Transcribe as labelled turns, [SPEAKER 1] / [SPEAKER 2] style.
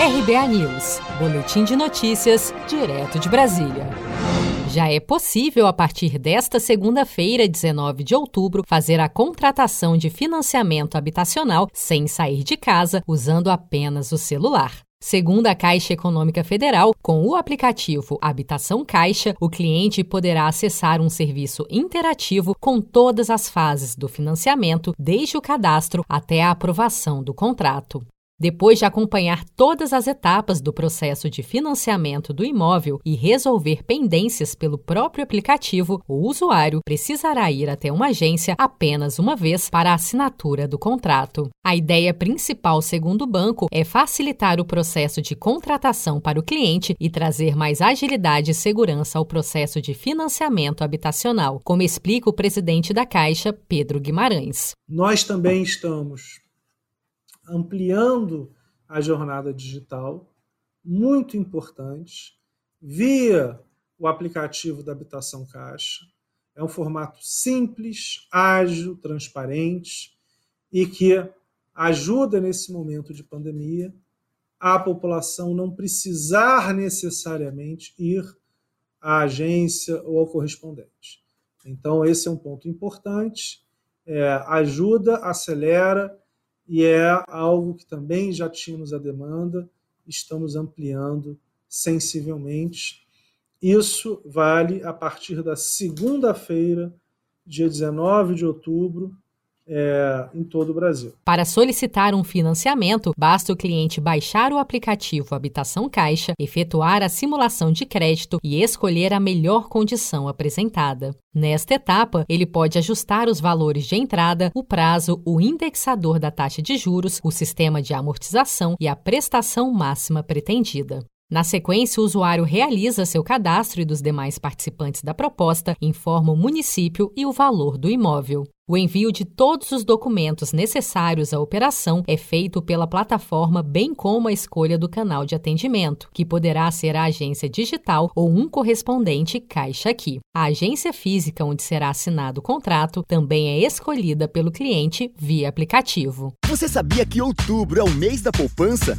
[SPEAKER 1] RBA News, Boletim de Notícias, direto de Brasília. Já é possível, a partir desta segunda-feira, 19 de outubro, fazer a contratação de financiamento habitacional sem sair de casa, usando apenas o celular. Segundo a Caixa Econômica Federal, com o aplicativo Habitação Caixa, o cliente poderá acessar um serviço interativo com todas as fases do financiamento, desde o cadastro até a aprovação do contrato. Depois de acompanhar todas as etapas do processo de financiamento do imóvel e resolver pendências pelo próprio aplicativo, o usuário precisará ir até uma agência apenas uma vez para a assinatura do contrato. A ideia principal, segundo o banco, é facilitar o processo de contratação para o cliente e trazer mais agilidade e segurança ao processo de financiamento habitacional, como explica o presidente da Caixa, Pedro Guimarães.
[SPEAKER 2] Nós também estamos ampliando a jornada digital, muito importante, via o aplicativo da Habitação Caixa. É um formato simples, ágil, transparente e que ajuda nesse momento de pandemia a população não precisar necessariamente ir à agência ou ao correspondente. Então, esse é um ponto importante. É, ajuda, acelera e é algo que também já tínhamos a demanda, estamos ampliando sensivelmente. Isso vale a partir da segunda-feira, dia 19 de outubro, é, em todo o Brasil.
[SPEAKER 1] Para solicitar um financiamento, basta o cliente baixar o aplicativo Habitação Caixa, efetuar a simulação de crédito e escolher a melhor condição apresentada. Nesta etapa, ele pode ajustar os valores de entrada, o prazo, o indexador da taxa de juros, o sistema de amortização e a prestação máxima pretendida. Na sequência, o usuário realiza seu cadastro e dos demais participantes da proposta, informa o município e o valor do imóvel. O envio de todos os documentos necessários à operação é feito pela plataforma, bem como a escolha do canal de atendimento, que poderá ser a agência digital ou um correspondente Caixa Aqui. A agência física onde será assinado o contrato também é escolhida pelo cliente via aplicativo.
[SPEAKER 3] Você sabia que outubro é o mês da poupança?